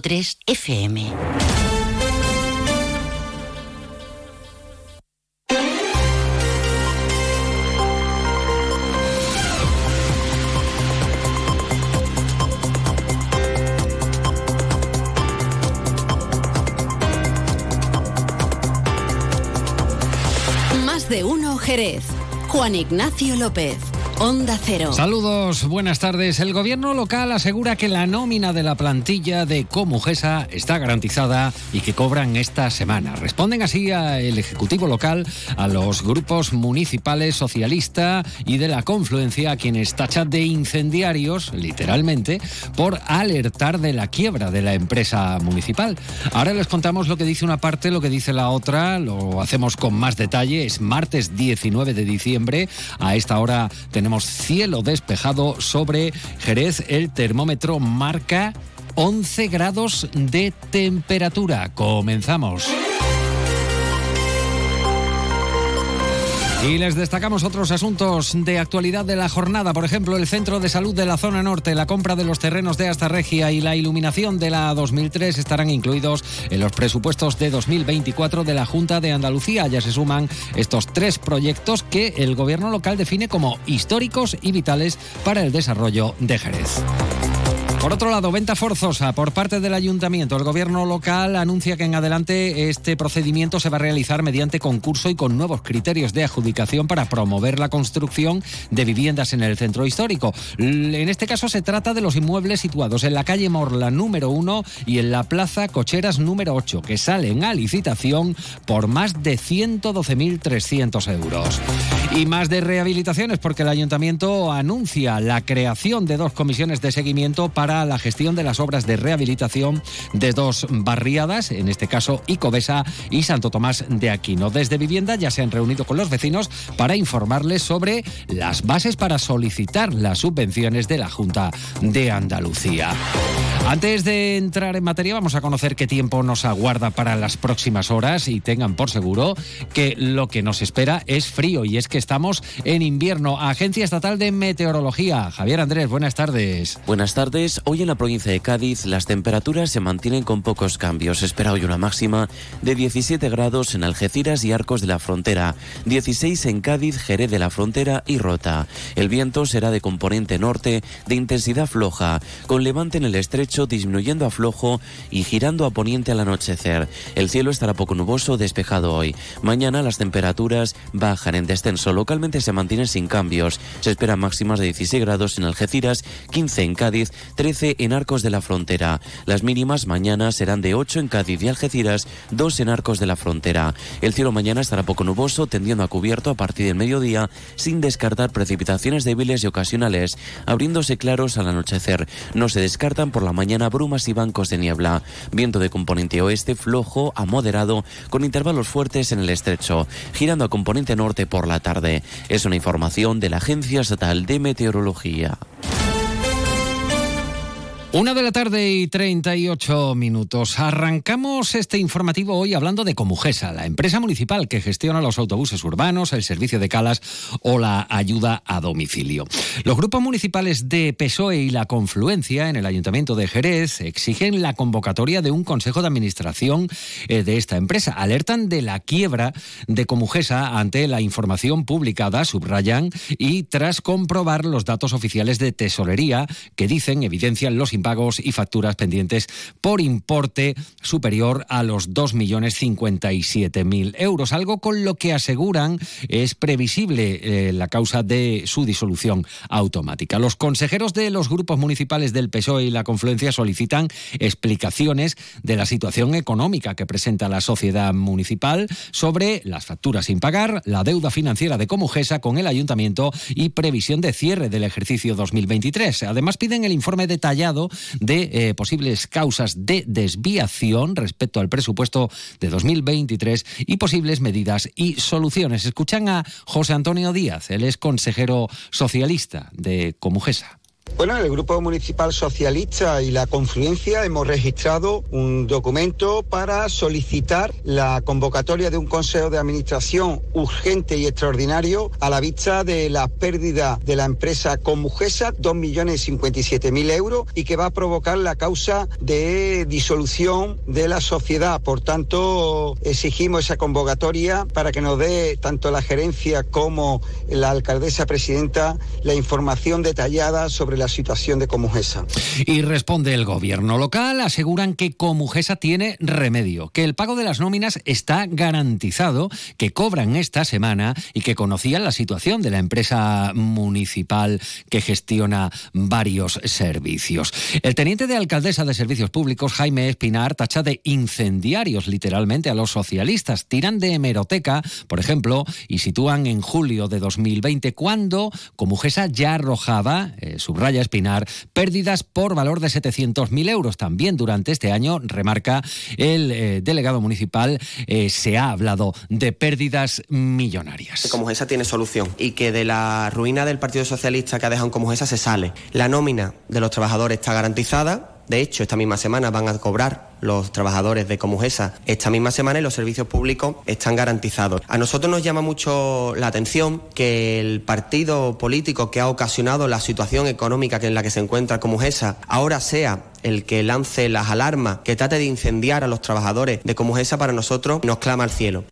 3 FM. Más de uno Jerez. Juan Ignacio López. Onda Cero. Saludos, buenas tardes. El gobierno local asegura que la nómina de la plantilla de Comujesa está garantizada y que cobran esta semana. Responden así el Ejecutivo local, a los grupos municipales socialista y de la confluencia, a quienes tachan de incendiarios, literalmente, por alertar de la quiebra de la empresa municipal. Ahora les contamos lo que dice una parte, lo que dice la otra, lo hacemos con más detalle. Es martes 19 de diciembre. A esta hora tenemos tenemos cielo despejado sobre Jerez. El termómetro marca 11 grados de temperatura. Comenzamos. Y les destacamos otros asuntos de actualidad de la jornada, por ejemplo, el Centro de Salud de la Zona Norte, la compra de los terrenos de Astarregia y la iluminación de la 2003 estarán incluidos en los presupuestos de 2024 de la Junta de Andalucía. Ya se suman estos tres proyectos que el gobierno local define como históricos y vitales para el desarrollo de Jerez. Por otro lado, venta forzosa por parte del ayuntamiento. El gobierno local anuncia que en adelante este procedimiento se va a realizar mediante concurso y con nuevos criterios de adjudicación para promover la construcción de viviendas en el centro histórico. En este caso se trata de los inmuebles situados en la calle Morla número 1 y en la plaza Cocheras número 8, que salen a licitación por más de 112.300 euros. Y más de rehabilitaciones porque el ayuntamiento anuncia la creación de dos comisiones de seguimiento para la gestión de las obras de rehabilitación de dos barriadas, en este caso Icobesa y Santo Tomás de Aquino. Desde Vivienda ya se han reunido con los vecinos para informarles sobre las bases para solicitar las subvenciones de la Junta de Andalucía. Antes de entrar en materia, vamos a conocer qué tiempo nos aguarda para las próximas horas y tengan por seguro que lo que nos espera es frío y es que estamos en invierno. Agencia Estatal de Meteorología. Javier Andrés, buenas tardes. Buenas tardes. Hoy en la provincia de Cádiz las temperaturas se mantienen con pocos cambios. Se espera hoy una máxima de 17 grados en Algeciras y Arcos de la Frontera, 16 en Cádiz, Jerez de la Frontera y Rota. El viento será de componente norte de intensidad floja, con levante en el estrecho disminuyendo a flojo y girando a poniente al anochecer. El cielo estará poco nuboso, despejado hoy. Mañana las temperaturas bajan en descenso. Localmente se mantienen sin cambios. Se esperan máximas de 16 grados en Algeciras, 15 en Cádiz, 13 en Arcos de la Frontera. Las mínimas mañana serán de 8 en Cádiz y Algeciras, 2 en Arcos de la Frontera. El cielo mañana estará poco nuboso, tendiendo a cubierto a partir del mediodía, sin descartar precipitaciones débiles y ocasionales, abriéndose claros al anochecer. No se descartan por la mañana mañana brumas y bancos de niebla. Viento de componente oeste flojo a moderado con intervalos fuertes en el estrecho, girando a componente norte por la tarde. Es una información de la Agencia Estatal de Meteorología. Una de la tarde y 38 minutos. Arrancamos este informativo hoy hablando de Comujesa, la empresa municipal que gestiona los autobuses urbanos, el servicio de calas o la ayuda a domicilio. Los grupos municipales de PSOE y la Confluencia en el Ayuntamiento de Jerez exigen la convocatoria de un consejo de administración eh, de esta empresa. Alertan de la quiebra de Comujesa ante la información publicada, subrayan, y tras comprobar los datos oficiales de tesorería que dicen, evidencian los pagos y facturas pendientes por importe superior a los 2.057.000 euros, algo con lo que aseguran es previsible eh, la causa de su disolución automática. Los consejeros de los grupos municipales del PSOE y la Confluencia solicitan explicaciones de la situación económica que presenta la sociedad municipal sobre las facturas sin pagar, la deuda financiera de Comujesa con el ayuntamiento y previsión de cierre del ejercicio 2023. Además piden el informe detallado de eh, posibles causas de desviación respecto al presupuesto de 2023 y posibles medidas y soluciones. Escuchan a José Antonio Díaz, él es consejero socialista de Comujesa Bueno, el Grupo Municipal Socialista y la Confluencia hemos registrado un documento para solicitar la convocatoria de un Consejo de Administración urgente y extraordinario a la vista de la pérdida de la empresa Comujesa, 2.057.000 euros, y que va a provocar la causa de disolución de la sociedad. Por tanto, exigimos esa convocatoria para que nos dé tanto la gerencia como la alcaldesa presidenta la información detallada sobre la situación de Comujesa. Y responde el gobierno local, aseguran que Comujesa tiene remedio, que el pago de las nóminas está garantizado, que cobran esta semana y que conocían la situación de la empresa municipal que gestiona varios servicios. El teniente de alcaldesa de Servicios Públicos, Jaime Espinar, tacha de incendiarios literalmente a los socialistas. Tiran de hemeroteca, por ejemplo, y sitúan en julio de 2020, cuando Comujesa ya arrojaba, eh, subraya Espinar, pérdidas por valor de 700.000 euros. También durante este año, remarca el eh, delegado municipal, eh, se ha hablado de pérdidas millonarias. Comujesa tiene solución y que de la ruina del Partido Socialista que ha dejado en Comujesa se sale. La nómina de los trabajadores está garantizada de hecho, esta misma semana van a cobrar los trabajadores de Comujesa esta misma semana y los servicios públicos están garantizados. A nosotros nos llama mucho la atención que el partido político que ha ocasionado la situación económica en la que se encuentra Comujesa ahora sea el que lance las alarmas, que trate de incendiar a los trabajadores de Comujesa para nosotros nos clama al cielo.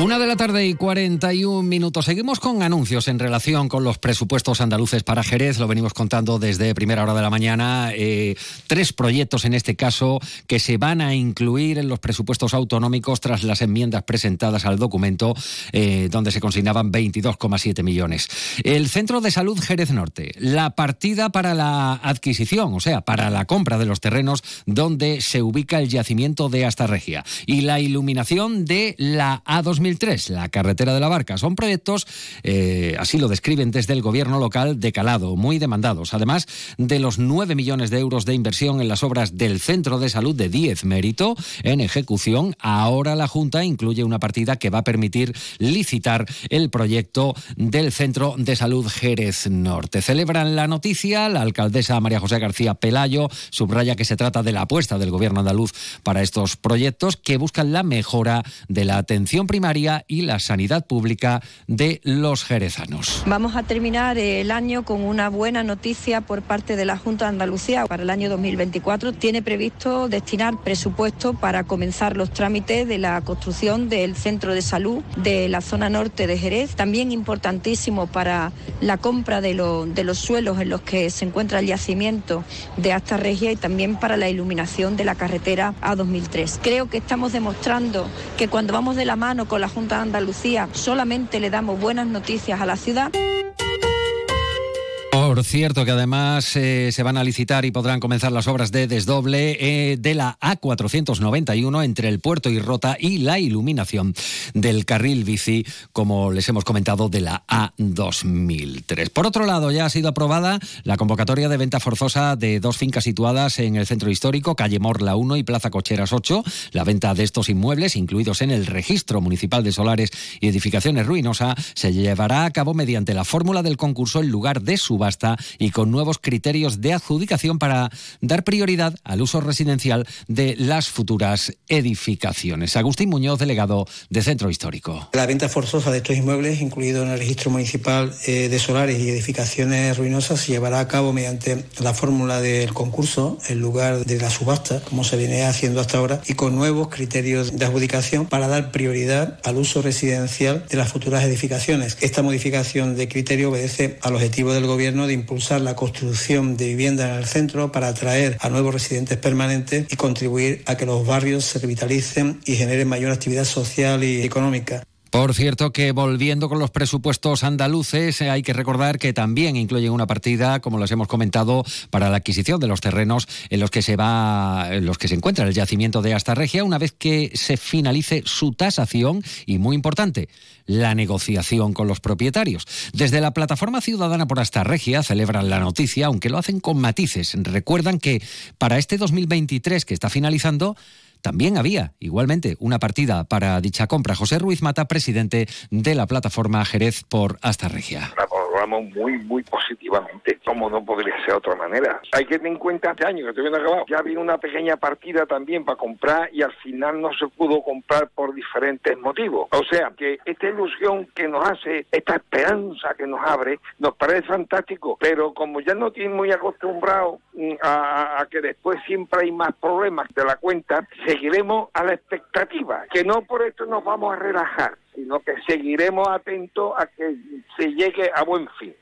Una de la tarde y 41 minutos. Seguimos con anuncios en relación con los presupuestos andaluces para Jerez. Lo venimos contando desde primera hora de la mañana. Eh, tres proyectos en este caso que se van a incluir en los presupuestos autonómicos tras las enmiendas presentadas al documento eh, donde se consignaban 22,7 millones. El Centro de Salud Jerez Norte. La partida para la adquisición, o sea, para la compra de los terrenos donde se ubica el yacimiento de Astarregia. Y la iluminación de la A2000 2003, la carretera de la Barca. Son proyectos, eh, así lo describen desde el gobierno local, de calado, muy demandados. Además de los 9 millones de euros de inversión en las obras del Centro de Salud de 10 mérito en ejecución, ahora la Junta incluye una partida que va a permitir licitar el proyecto del Centro de Salud Jerez Norte. Celebran la noticia, la alcaldesa María José García Pelayo subraya que se trata de la apuesta del gobierno andaluz para estos proyectos que buscan la mejora de la atención primaria y la sanidad pública de los jerezanos. Vamos a terminar el año con una buena noticia por parte de la Junta de Andalucía. Para el año 2024 tiene previsto destinar presupuesto para comenzar los trámites de la construcción del centro de salud de la zona norte de Jerez. También importantísimo para la compra de, de los suelos en los que se encuentra el yacimiento de Asta Regia y también para la iluminación de la carretera A2003. Creo que estamos demostrando que cuando vamos de la mano con la Junta de Andalucía solamente le damos buenas noticias a la ciudad. Por cierto, que además eh, se van a licitar y podrán comenzar las obras de desdoble eh, de la A491 entre el puerto y Rota y la iluminación del carril bici, como les hemos comentado, de la A2003. Por otro lado, ya ha sido aprobada la convocatoria de venta forzosa de dos fincas situadas en el centro histórico, calle Morla 1 y Plaza Cocheras 8. La venta de estos inmuebles, incluidos en el registro municipal de solares y edificaciones ruinosa, se llevará a cabo mediante la fórmula del concurso en lugar de subasta y con nuevos criterios de adjudicación para dar prioridad al uso residencial de las futuras edificaciones. Agustín Muñoz, delegado de Centro Histórico. La venta forzosa de estos inmuebles, incluido en el registro municipal eh, de solares y edificaciones ruinosas, se llevará a cabo mediante la fórmula del concurso en lugar de la subasta, como se viene haciendo hasta ahora, y con nuevos criterios de adjudicación para dar prioridad al uso residencial de las futuras edificaciones. Esta modificación de criterio obedece al objetivo del Gobierno de impulsar la construcción de viviendas en el centro para atraer a nuevos residentes permanentes y contribuir a que los barrios se revitalicen y generen mayor actividad social y económica. Por cierto, que volviendo con los presupuestos andaluces, eh, hay que recordar que también incluyen una partida, como les hemos comentado, para la adquisición de los terrenos en los que se va, en los que se encuentra el yacimiento de Astarregia, una vez que se finalice su tasación y muy importante, la negociación con los propietarios. Desde la plataforma ciudadana por Astarregia celebran la noticia, aunque lo hacen con matices. Recuerdan que para este 2023 que está finalizando también había, igualmente, una partida para dicha compra. José Ruiz Mata, presidente de la plataforma Jerez por Hasta Regia. La muy, muy positivamente, como no podría ser de otra manera. Hay que tener en cuenta este año que estoy viendo acabado, ya había una pequeña partida también para comprar y al final no se pudo comprar por diferentes motivos. O sea, que esta ilusión que nos hace, esta esperanza que nos abre, nos parece fantástico, pero como ya no tienen muy acostumbrado mm, a, a que después siempre hay más problemas de la cuenta, seguiremos a la expectativa, que no por esto nos vamos a relajar, sino que seguiremos atentos a que se llegue a buen fin.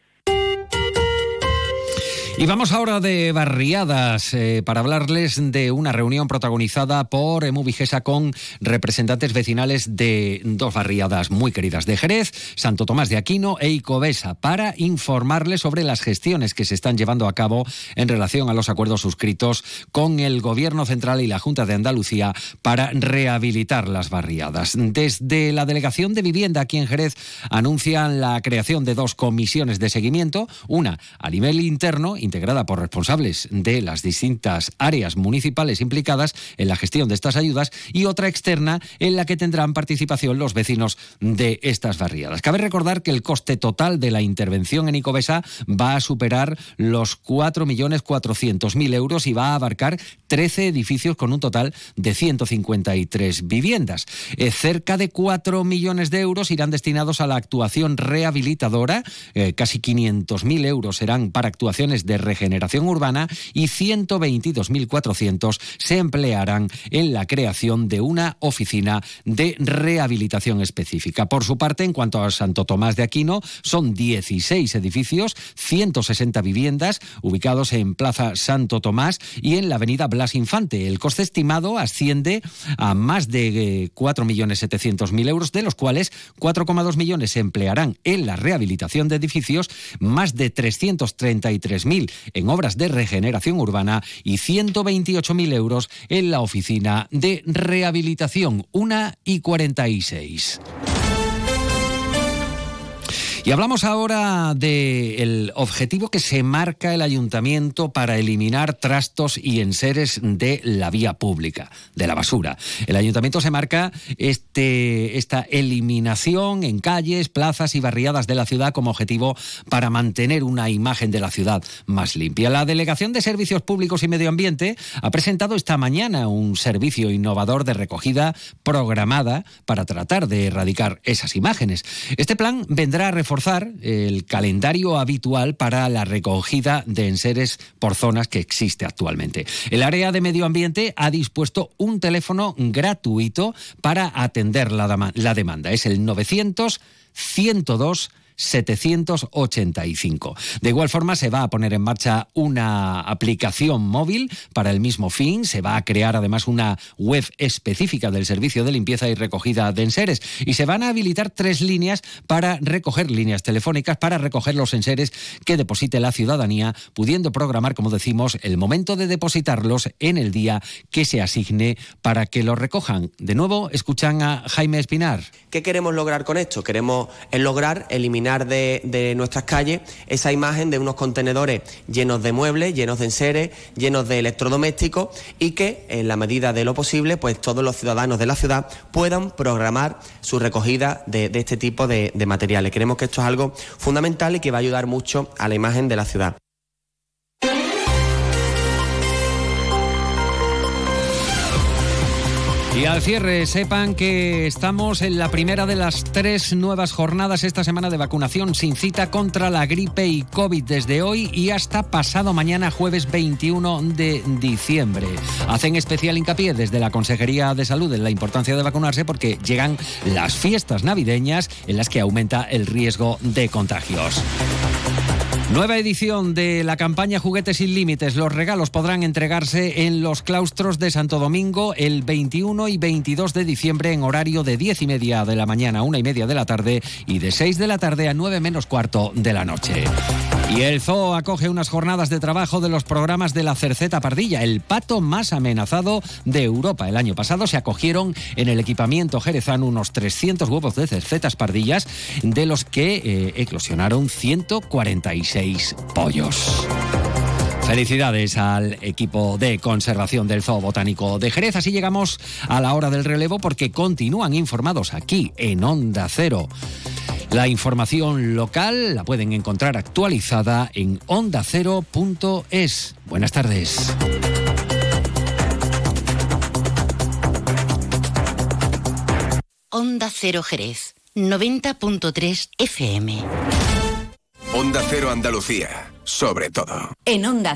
Y vamos ahora de barriadas eh, para hablarles de una reunión protagonizada por Emu Vigesa con representantes vecinales de dos barriadas muy queridas de Jerez, Santo Tomás de Aquino e Icobesa, para informarles sobre las gestiones que se están llevando a cabo en relación a los acuerdos suscritos con el Gobierno Central y la Junta de Andalucía para rehabilitar las barriadas. Desde la Delegación de Vivienda aquí en Jerez anuncian la creación de dos comisiones de seguimiento, una a nivel interno, integrada por responsables de las distintas áreas municipales implicadas en la gestión de estas ayudas y otra externa en la que tendrán participación los vecinos de estas barriadas. Cabe recordar que el coste total de la intervención en Icobesa va a superar los 4.400.000 euros y va a abarcar 13 edificios con un total de 153 viviendas. Eh, cerca de 4 millones de euros irán destinados a la actuación rehabilitadora, eh, casi 500.000 euros serán para actuaciones de regeneración urbana y 122.400 se emplearán en la creación de una oficina de rehabilitación específica. Por su parte, en cuanto a Santo Tomás de Aquino, son 16 edificios, 160 viviendas ubicados en Plaza Santo Tomás y en la Avenida Blas Infante. El coste estimado asciende a más de 4.700.000 euros, de los cuales 4,2 millones se emplearán en la rehabilitación de edificios, más de 333.000 en obras de regeneración urbana y 128.000 euros en la oficina de rehabilitación 1 y 46. Y hablamos ahora del objetivo que se marca el ayuntamiento para eliminar trastos y enseres de la vía pública, de la basura. El ayuntamiento se marca este, esta eliminación en calles, plazas y barriadas de la ciudad como objetivo para mantener una imagen de la ciudad más limpia. La Delegación de Servicios Públicos y Medio Ambiente ha presentado esta mañana un servicio innovador de recogida programada para tratar de erradicar esas imágenes. Este plan vendrá a reforzar el calendario habitual para la recogida de enseres por zonas que existe actualmente. El área de medio ambiente ha dispuesto un teléfono gratuito para atender la, la demanda. Es el 900 102 785. De igual forma, se va a poner en marcha una aplicación móvil para el mismo fin. Se va a crear además una web específica del servicio de limpieza y recogida de enseres. Y se van a habilitar tres líneas para recoger líneas telefónicas, para recoger los enseres que deposite la ciudadanía, pudiendo programar, como decimos, el momento de depositarlos en el día que se asigne para que los recojan. De nuevo, escuchan a Jaime Espinar. ¿Qué queremos lograr con esto? Queremos lograr eliminar de, nuestras calles esa imagen de unos contenedores llenos de muebles, llenos de enseres, llenos de electrodomésticos y que en la medida de lo posible pues todos los ciudadanos de la ciudad puedan programar su recogida de, este tipo de, de materiales. Creemos que esto es algo fundamental y que va a ayudar mucho a la imagen de la ciudad. Y al cierre, sepan que estamos en la primera de las tres nuevas jornadas esta semana de vacunación sin cita contra la gripe y COVID desde hoy y hasta pasado mañana, jueves 21 de diciembre. Hacen especial hincapié desde la Consejería de Salud en la importancia de vacunarse porque llegan las fiestas navideñas en las que aumenta el riesgo de contagios. Nueva edición de la campaña Juguetes sin Límites. Los regalos podrán entregarse en los claustros de Santo Domingo el 21 y 22 de diciembre en horario de 10 y media de la mañana a 1 y media de la tarde y de 6 de la tarde a 9 menos cuarto de la noche. Y el zoo acoge unas jornadas de trabajo de los programas de la cerceta pardilla, el pato más amenazado de Europa. El año pasado se acogieron en el equipamiento jerezano unos 300 huevos de cercetas pardillas, de los que eh, eclosionaron 146 pollos. Felicidades al equipo de conservación del Zoo Botánico de Jerez. Así llegamos a la hora del relevo porque continúan informados aquí en Onda Cero La información local la pueden encontrar actualizada en ondacero.es. Buenas tardes. Onda Cero Jerez, 90.3 FM. Onda Cero Andalucía, sobre todo. En Onda